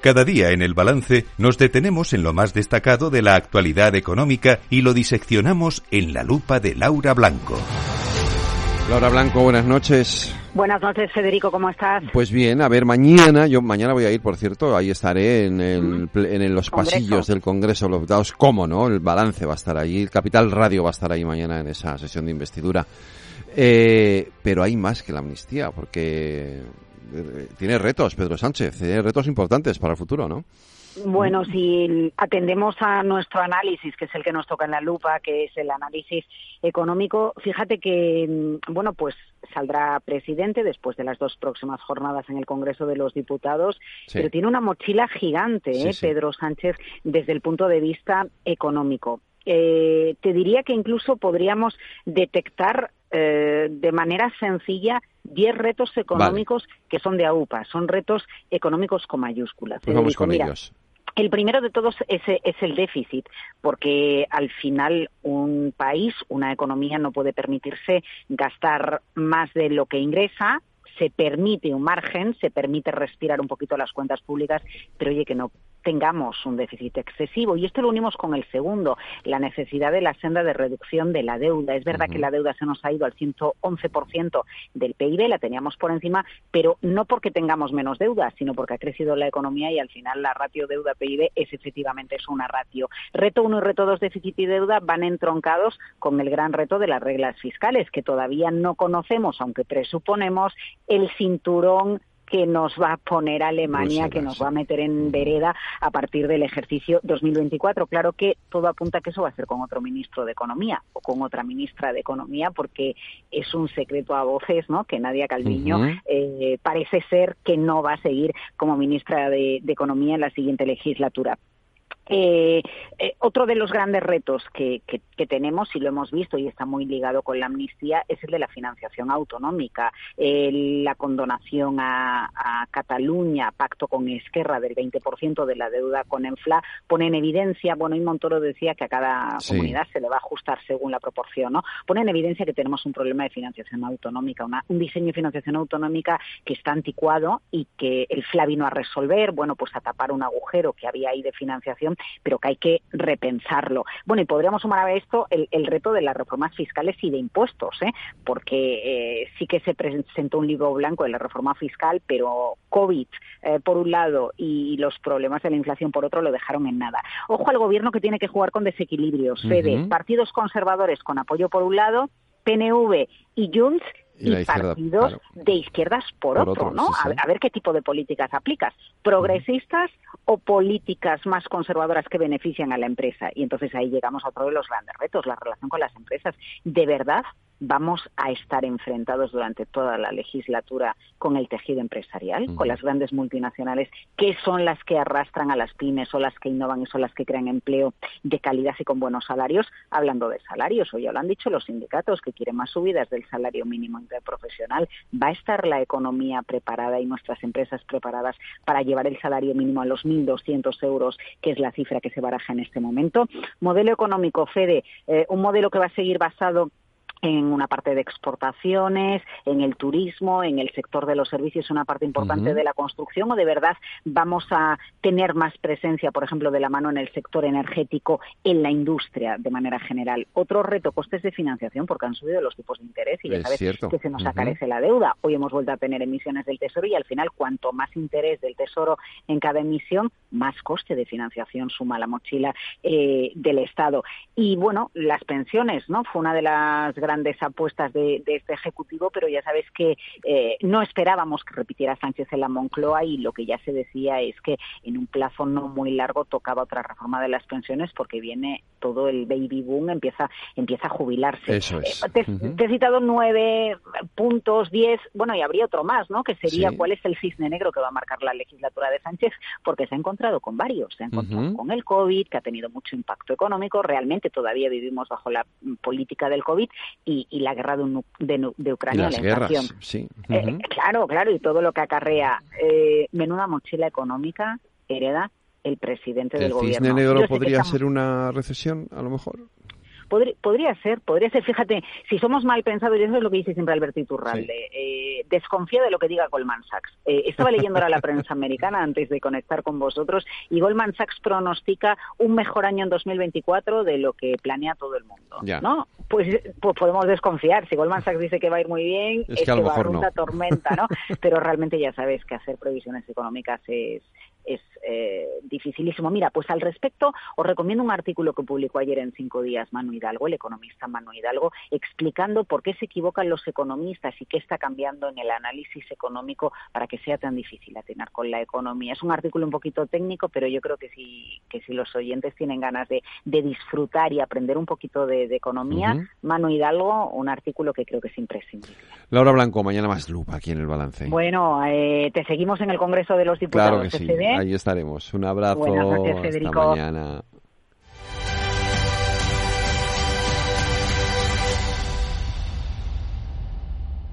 Cada día en el balance nos detenemos en lo más destacado de la actualidad económica y lo diseccionamos en la lupa de Laura Blanco. Laura Blanco, buenas noches. Buenas noches, Federico, ¿cómo estás? Pues bien, a ver, mañana, yo mañana voy a ir, por cierto, ahí estaré en, el, en los pasillos del Congreso de los Diputados. ¿Cómo no? El balance va a estar allí, el Capital Radio va a estar ahí mañana en esa sesión de investidura. Eh, pero hay más que la amnistía, porque tiene retos, Pedro Sánchez, tiene retos importantes para el futuro, ¿no? Bueno, si atendemos a nuestro análisis, que es el que nos toca en la lupa, que es el análisis económico, fíjate que, mm, bueno, pues saldrá presidente después de las dos próximas jornadas en el Congreso de los Diputados, pero tiene una mochila gigante, ¿eh? Pedro Sánchez, desde el punto de vista económico. Eh, te diría que incluso podríamos detectar eh, de manera sencilla 10 retos económicos que son de AUPA, son retos económicos con mayúsculas. Pues vamos con ellos. El primero de todos es, es, el déficit, porque al final un país, una economía no puede permitirse gastar más de lo que ingresa, se permite un margen, se permite respirar un poquito las cuentas públicas, pero oye, que no tengamos un déficit excesivo. Y esto lo unimos con el segundo, la necesidad de la senda de reducción de la deuda. Es verdad que la deuda se nos ha ido al 111% del PIB, la teníamos por encima, pero no porque tengamos menos deuda, sino porque ha crecido la economía y al final la ratio deuda-PIB es efectivamente es una ratio. Reto 1 y reto 2, déficit y deuda, van entroncados con el gran reto de las reglas fiscales, que todavía no conocemos, aunque presuponemos el cinturón que nos va a poner Alemania, que nos va a meter en vereda a partir del ejercicio 2024. Claro que todo apunta a que eso va a ser con otro ministro de Economía o con otra ministra de Economía, porque es un secreto a voces, ¿no? Que Nadia Calviño eh, parece ser que no va a seguir como ministra de Economía en la siguiente legislatura. Eh, eh, otro de los grandes retos que, tenemos, y lo hemos visto y está muy ligado con la amnistía, es el de la financiación autonómica. la condonación a, Cataluña, pacto con Esquerra del 20% de la deuda con ENFLA, pone en evidencia, bueno, y Montoro decía que a cada comunidad se le va a ajustar según la proporción, ¿no? Pone en evidencia que tenemos un problema de financiación autonómica, un diseño de financiación autonómica que está anticuado y que el FLA vino a resolver, bueno, pues a tapar un agujero que había ahí de financiación pero que hay que repensarlo. Bueno, y podríamos sumar a esto el, reto de las reformas fiscales y de impuestos, ¿eh? porque eh, sí que se presentó un libro blanco de la reforma fiscal, pero COVID eh, por un lado y los problemas de la inflación por otro lo dejaron en nada. Ojo al gobierno que tiene que jugar con desequilibrios. Fede, partidos conservadores con apoyo por un lado, PNV y Junts y, partidos de izquierdas por, otro, ¿no? A, ver qué tipo de políticas aplicas. ¿Progresistas o políticas más conservadoras que benefician a la empresa? Y entonces ahí llegamos a otro de los grandes retos, la relación con las empresas. ¿De verdad vamos a estar enfrentados durante toda la legislatura con el tejido empresarial, con las grandes multinacionales, que son las que arrastran a las pymes o las que innovan y son las que crean empleo de calidad y con buenos salarios. Hablando de salarios, hoy ya lo han dicho los sindicatos que quieren más subidas del salario mínimo interprofesional. ¿Va a estar la economía preparada y nuestras empresas preparadas para llevar el salario mínimo a los 1.200 euros, que es la cifra que se baraja en este momento? Modelo económico, Fede, eh, un modelo que va a seguir basado en una parte de exportaciones, en el turismo, en el sector de los servicios, una parte importante de la construcción, o de verdad vamos a tener más presencia, por ejemplo, de la mano en el sector energético, en la industria de manera general. Otro reto, costes de financiación, porque han subido los tipos de interés y ya sabes que se nos acarece la deuda. Hoy hemos vuelto a tener emisiones del Tesoro y al final, cuanto más interés del Tesoro en cada emisión, más coste de financiación suma la mochila eh, del Estado. Y bueno, las pensiones, ¿no? Fue una de las grandes apuestas de, este Ejecutivo, pero ya sabes que eh, no esperábamos que repitiera Sánchez en la Moncloa y lo que ya se decía es que en un plazo no muy largo tocaba otra reforma de las pensiones porque viene todo el baby boom, empieza, empieza a jubilarse. Eso es. Eh, te, he citado nueve puntos, diez, bueno, y habría otro más, ¿no? Que sería cuál es el cisne negro que va a marcar la legislatura de Sánchez, porque se ha encontrado con varios. Se ha encontrado con el COVID, que ha tenido mucho impacto económico. Realmente todavía vivimos bajo la política del COVID y, la guerra de, Ucrania, la inflación. sí. Eh, claro, claro, y todo lo que acarrea. Eh, menuda mochila económica hereda el presidente del gobierno. ¿El cisne negro podría ser una recesión, a lo mejor? Podría ser, podría ser. Fíjate, si somos mal pensados, y eso es lo que dice siempre Alberto Iturralde, eh, desconfía de lo que diga Goldman Sachs. Eh, estaba leyendo ahora la prensa americana antes de conectar con vosotros y Goldman Sachs pronostica un mejor año en 2024 de lo que planea todo el mundo, ¿no? Pues, pues, podemos desconfiar. Si Goldman Sachs dice que va a ir muy bien, es, que, va a tormenta, ¿no? Pero realmente ya sabes que hacer previsiones económicas es es eh, dificilísimo. Mira, pues al respecto os recomiendo un artículo que publicó ayer en Cinco Días Manu Hidalgo, el economista Manu Hidalgo, explicando por qué se equivocan los economistas y qué está cambiando en el análisis económico para que sea tan difícil atinar con la economía. Es un artículo un poquito técnico, pero yo creo que si, que si los oyentes tienen ganas de, disfrutar y aprender un poquito de, economía, Manu Hidalgo, un artículo que creo que es imprescindible. Laura Blanco, mañana más lupa aquí en el balance. Bueno, eh, te seguimos en el Congreso de los Diputados. Claro que sí, ahí estaremos. Un abrazo. Buenas noches, Federico. Hasta mañana.